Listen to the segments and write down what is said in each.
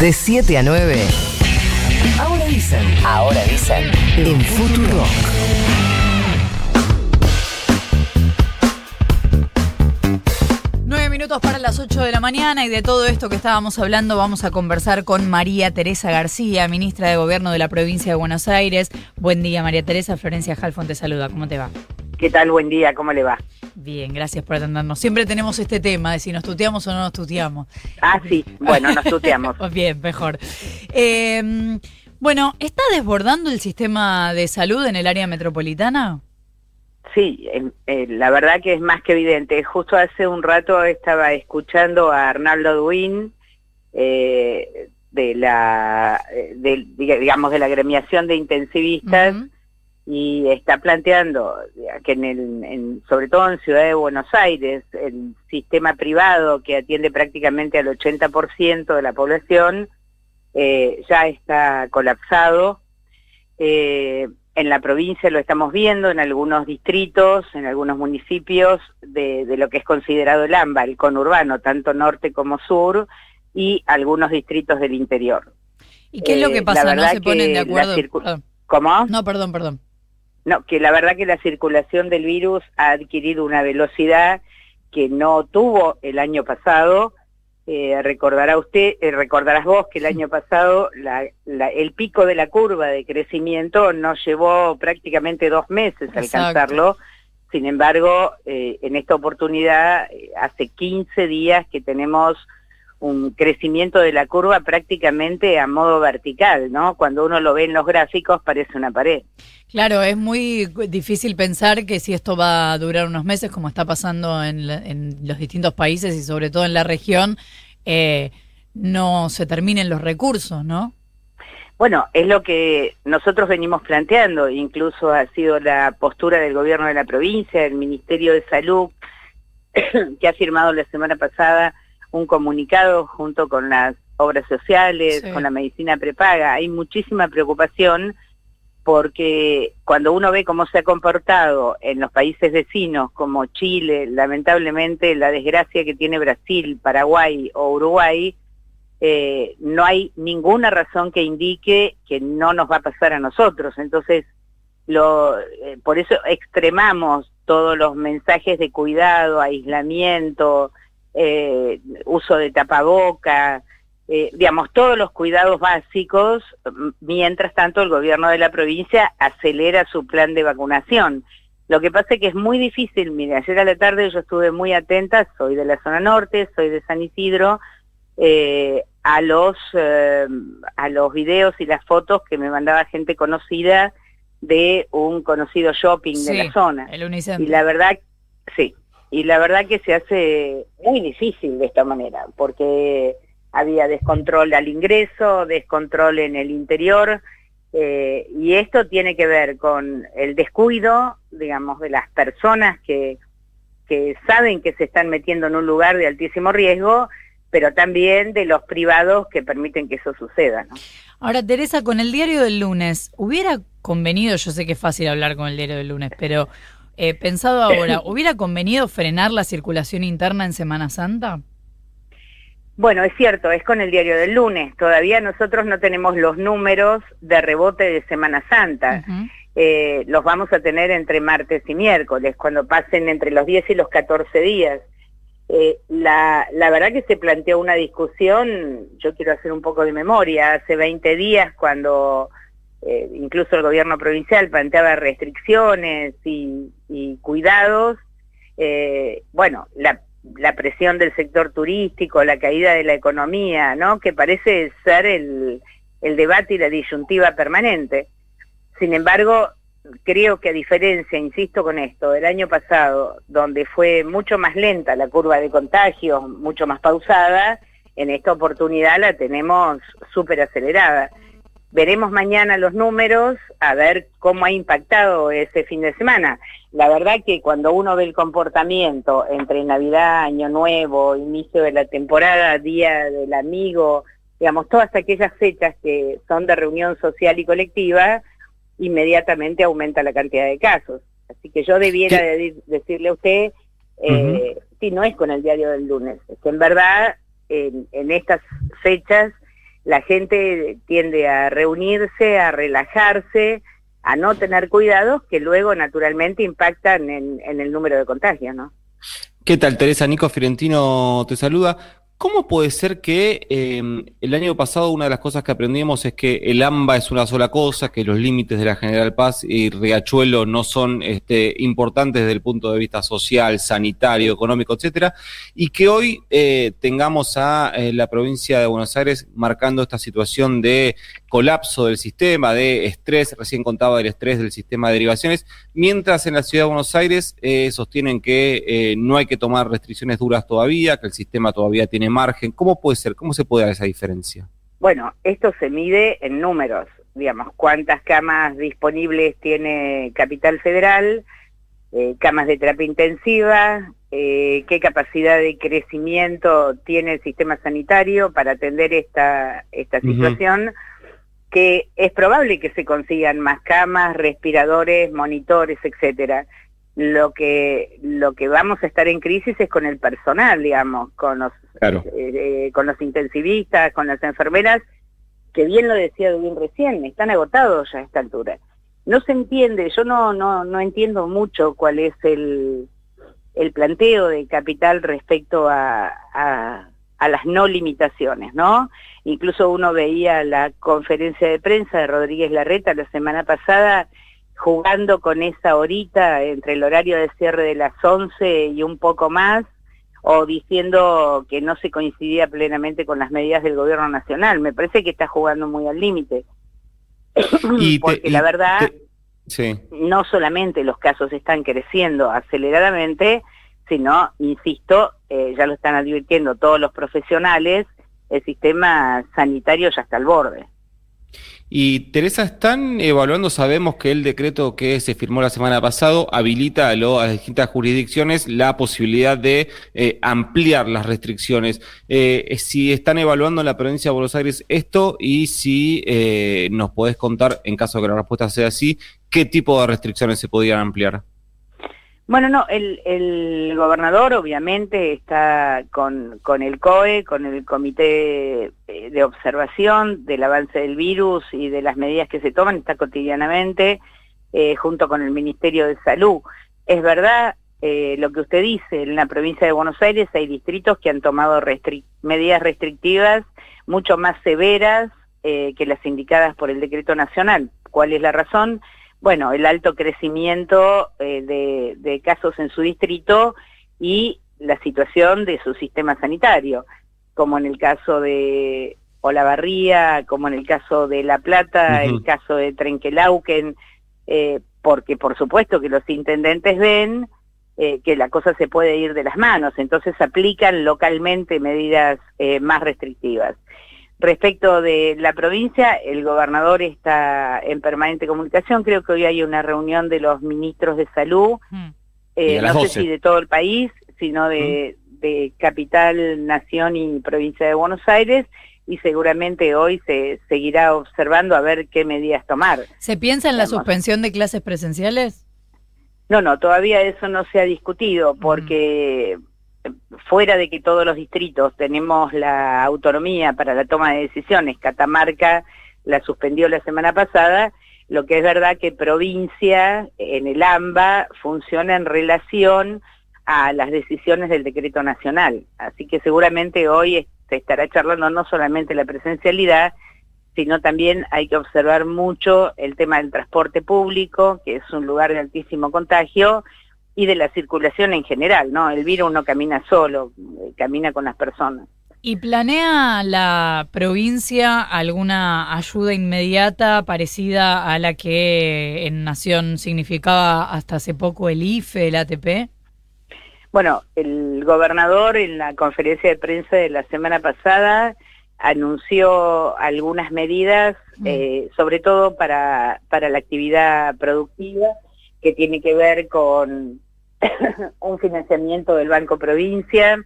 De 7 a 9. Ahora dicen. Ahora dicen. En Futuro. Nueve minutos para las 8 de la mañana y de todo esto que estábamos hablando vamos a conversar con María Teresa García, ministra de Gobierno de la provincia de Buenos Aires. Buen día María Teresa, Florencia Halfon te saluda, ¿cómo te va? ¿Qué tal? Buen día, ¿cómo le va? Bien, gracias por atendernos. Siempre tenemos este tema de si nos tuteamos o no nos tuteamos. Ah, sí, bueno, nos tuteamos. Bien, mejor. Eh, bueno, ¿está desbordando el sistema de salud en el área metropolitana? Sí, eh, la verdad que es más que evidente. Justo hace un rato estaba escuchando a Arnaldo Duin eh, de la, de, digamos, de la gremiación de intensivistas y está planteando que en el, sobre todo en Ciudad de Buenos Aires, el sistema privado que atiende prácticamente al 80% de la población eh, ya está colapsado. Eh, en la provincia lo estamos viendo, en algunos distritos, en algunos municipios de, lo que es considerado el AMBA, el conurbano, tanto norte como sur, y algunos distritos del interior. ¿Y qué es lo que eh, pasa? ¿No se ponen de acuerdo? ¿Cómo? No, perdón, perdón. No, que la verdad que la circulación del virus ha adquirido una velocidad que no tuvo el año pasado, eh, recordará usted, eh, recordarás vos que el año pasado el pico de la curva de crecimiento nos llevó prácticamente dos meses a alcanzarlo. Sin embargo, eh, en esta oportunidad, hace 15 días que tenemos un crecimiento de la curva prácticamente a modo vertical, ¿no? Cuando uno lo ve en los gráficos parece una pared. Claro, es muy difícil pensar que si esto va a durar unos meses, como está pasando en, los distintos países y sobre todo en la región, eh, no se terminen los recursos, ¿no? Bueno, es lo que nosotros venimos planteando, incluso ha sido la postura del gobierno de la provincia, del Ministerio de Salud, que ha firmado la semana pasada un comunicado junto con las obras sociales, con la medicina prepaga. Hay muchísima preocupación porque cuando uno ve cómo se ha comportado en los países vecinos como Chile, lamentablemente la desgracia que tiene Brasil, Paraguay o Uruguay, eh, no hay ninguna razón que indique que no nos va a pasar a nosotros. Entonces, lo, eh, por eso extremamos todos los mensajes de cuidado, aislamiento, eh, uso de tapaboca, eh, digamos, todos los cuidados básicos, mientras tanto el gobierno de la provincia acelera su plan de vacunación. Lo que pasa es que es muy difícil, mire, ayer a la tarde yo estuve muy atenta, soy de la zona norte, soy de San Isidro, eh, a los a los videos y las fotos que me mandaba gente conocida de un conocido shopping de la zona. y la verdad, sí, y la verdad que se hace muy difícil de esta manera, porque había descontrol al ingreso, descontrol en el interior, eh, y esto tiene que ver con el descuido, digamos, de las personas que, que saben que se están metiendo en un lugar de altísimo riesgo, pero también de los privados que permiten que eso suceda. Ahora, Teresa, con el diario del lunes, ¿hubiera convenido, yo sé que es fácil hablar con el diario del lunes, pero eh, pensado ahora, ¿hubiera convenido frenar la circulación interna en Semana Santa? Bueno, es cierto, es con el diario del lunes. Todavía nosotros no tenemos los números de rebote de Semana Santa. Eh, los vamos a tener entre martes y miércoles, cuando pasen entre los 10 y los 14 días. Eh, la, la verdad que se planteó una discusión, yo quiero hacer un poco de memoria, hace 20 días cuando eh, incluso el gobierno provincial planteaba restricciones y, cuidados, eh, bueno, la, presión del sector turístico, la caída de la economía, ¿no? Que parece ser el, el debate y la disyuntiva permanente. Sin embargo, creo que a diferencia, insisto con esto, del año pasado, donde fue mucho más lenta la curva de contagio, mucho más pausada, en esta oportunidad la tenemos súper acelerada. Veremos mañana los números a ver cómo ha impactado ese fin de semana. La verdad que cuando uno ve el comportamiento entre Navidad, Año Nuevo, inicio de la temporada, Día del Amigo, digamos, todas aquellas fechas que son de reunión social y colectiva, inmediatamente aumenta la cantidad de casos. Así que yo debiera decirle a usted, eh, si no es con el diario del lunes, es que en verdad en estas fechas la gente tiende a reunirse, a relajarse, a no tener cuidados que luego naturalmente impactan en, en el número de contagios, ¿no? ¿Qué tal, Teresa? Nico Fiorentino te saluda. ¿Cómo puede ser que em, el año pasado una de las cosas que aprendimos es que el AMBA es una sola cosa, que los límites de la General Paz y Riachuelo no son este, importantes desde el punto de vista social, sanitario, económico, etcétera, y que hoy eh, tengamos a eh, la provincia de Buenos Aires marcando esta situación de colapso del sistema, de estrés, recién contaba del estrés del sistema de derivaciones, mientras en la ciudad de Buenos Aires eh, sostienen que no hay que tomar restricciones duras todavía, que el sistema todavía tiene margen? ¿Cómo puede ser? ¿Cómo se puede dar esa diferencia? Bueno, esto se mide en números, digamos, cuántas camas disponibles tiene Capital Federal, eh, camas de terapia intensiva, eh, qué capacidad de crecimiento tiene el sistema sanitario para atender esta, esta situación, que es probable que se consigan más camas, respiradores, monitores, etcétera lo que lo que vamos a estar en crisis es con el personal, digamos, con los eh, eh, con los intensivistas, con las enfermeras, que bien lo decía bien recién, están agotados ya a esta altura. No se entiende, yo no no no entiendo mucho cuál es el el planteo de capital respecto a, a, a las no limitaciones, ¿no? Incluso uno veía la conferencia de prensa de Rodríguez Larreta la semana pasada jugando con esa horita entre el horario de cierre de las 11 y un poco más, o diciendo que no se coincidía plenamente con las medidas del gobierno nacional. Me parece que está jugando muy al límite. Porque la verdad, no solamente los casos están creciendo aceleradamente, sino, insisto, eh, ya lo están advirtiendo todos los profesionales, el sistema sanitario ya está al borde. Y Teresa, están evaluando, sabemos que el decreto que se firmó la semana pasada habilita a, las distintas jurisdicciones la posibilidad de eh, ampliar las restricciones. Eh, si están evaluando en la provincia de Buenos Aires esto y si nos podés contar, en caso de que la respuesta sea así, qué tipo de restricciones se podrían ampliar. Bueno, no, el, el gobernador obviamente está con, con el COE, con el Comité eh, de Observación del avance del virus y de las medidas que se toman, está cotidianamente eh, junto con el Ministerio de Salud. Es verdad eh, lo que usted dice, en la provincia de Buenos Aires hay distritos que han tomado medidas restrictivas mucho más severas que las indicadas por el decreto nacional. ¿Cuál es la razón? Bueno, el alto crecimiento eh, de, casos en su distrito y la situación de su sistema sanitario, como en el caso de Olavarría, como en el caso de La Plata, el caso de Trenquelauquen, eh, porque por supuesto que los intendentes ven eh, que la cosa se puede ir de las manos, entonces aplican localmente medidas más restrictivas. Respecto de la provincia, el gobernador está en permanente comunicación. Creo que hoy hay una reunión de los ministros de salud, mm. eh, no sé si de todo el país, sino de, mm. de, capital, nación y provincia de Buenos Aires. Y seguramente hoy se seguirá observando a ver qué medidas tomar. ¿Se piensa en la suspensión de clases presenciales? No, no, todavía eso no se ha discutido porque fuera de que todos los distritos tenemos la autonomía para la toma de decisiones, Catamarca la suspendió la semana pasada, lo que es verdad que provincia en el AMBA funciona en relación a las decisiones del decreto nacional. Así que seguramente hoy se estará charlando no solamente la presencialidad, sino también hay que observar mucho el tema del transporte público, que es un lugar de altísimo contagio, y de la circulación en general, ¿no? El virus no camina solo, eh, camina con las personas. ¿Y planea la provincia alguna ayuda inmediata parecida a la que en Nación significaba hasta hace poco el IFE, el ATP? Bueno, el gobernador en la conferencia de prensa de la semana pasada anunció algunas medidas, mm. eh, sobre todo para, para la actividad productiva, que tiene que ver con un financiamiento del Banco Provincia,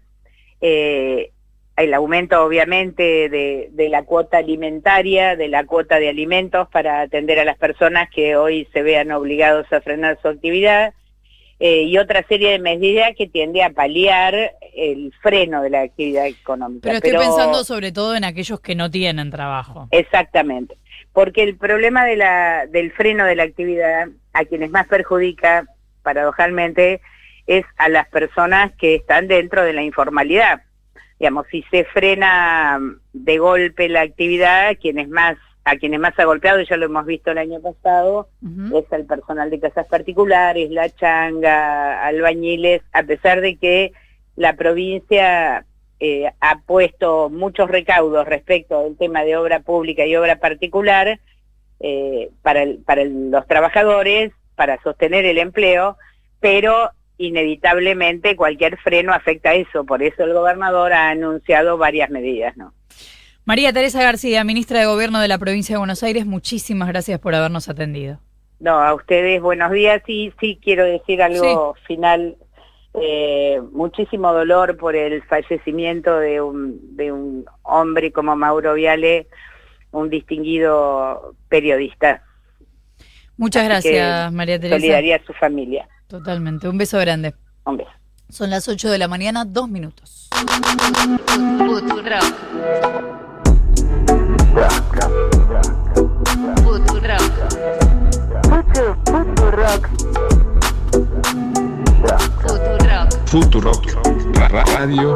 eh, el aumento obviamente de, la cuota alimentaria, de la cuota de alimentos para atender a las personas que hoy se vean obligados a frenar su actividad, eh, y otra serie de medidas que tiende a paliar el freno de la actividad económica. Pero estoy pensando sobre todo en aquellos que no tienen trabajo. Exactamente, porque el problema de la, del freno de la actividad a quienes más perjudica, paradojalmente, es a las personas que están dentro de la informalidad. Digamos, si se frena de golpe la actividad, quienes más a quienes más ha golpeado, ya lo hemos visto el año pasado, es al personal de casas particulares, la changa, albañiles, a pesar de que la provincia eh, ha puesto muchos recaudos respecto del tema de obra pública y obra particular eh, para, para los trabajadores, para sostener el empleo, pero inevitablemente cualquier freno afecta a eso, por eso el gobernador ha anunciado varias medidas, ¿no? María Teresa García, ministra de Gobierno de la provincia de Buenos Aires, muchísimas gracias por habernos atendido. No, a ustedes buenos días y sí quiero decir algo final. Eh, muchísimo dolor por el fallecimiento de un, de un hombre como Mauro Viale, un distinguido periodista. Muchas gracias, María Teresa. Solidaridad a su familia. Totalmente. Un beso grande. Un beso. Son las 8 de la mañana, dos minutos. Futurock. Futurock. Radio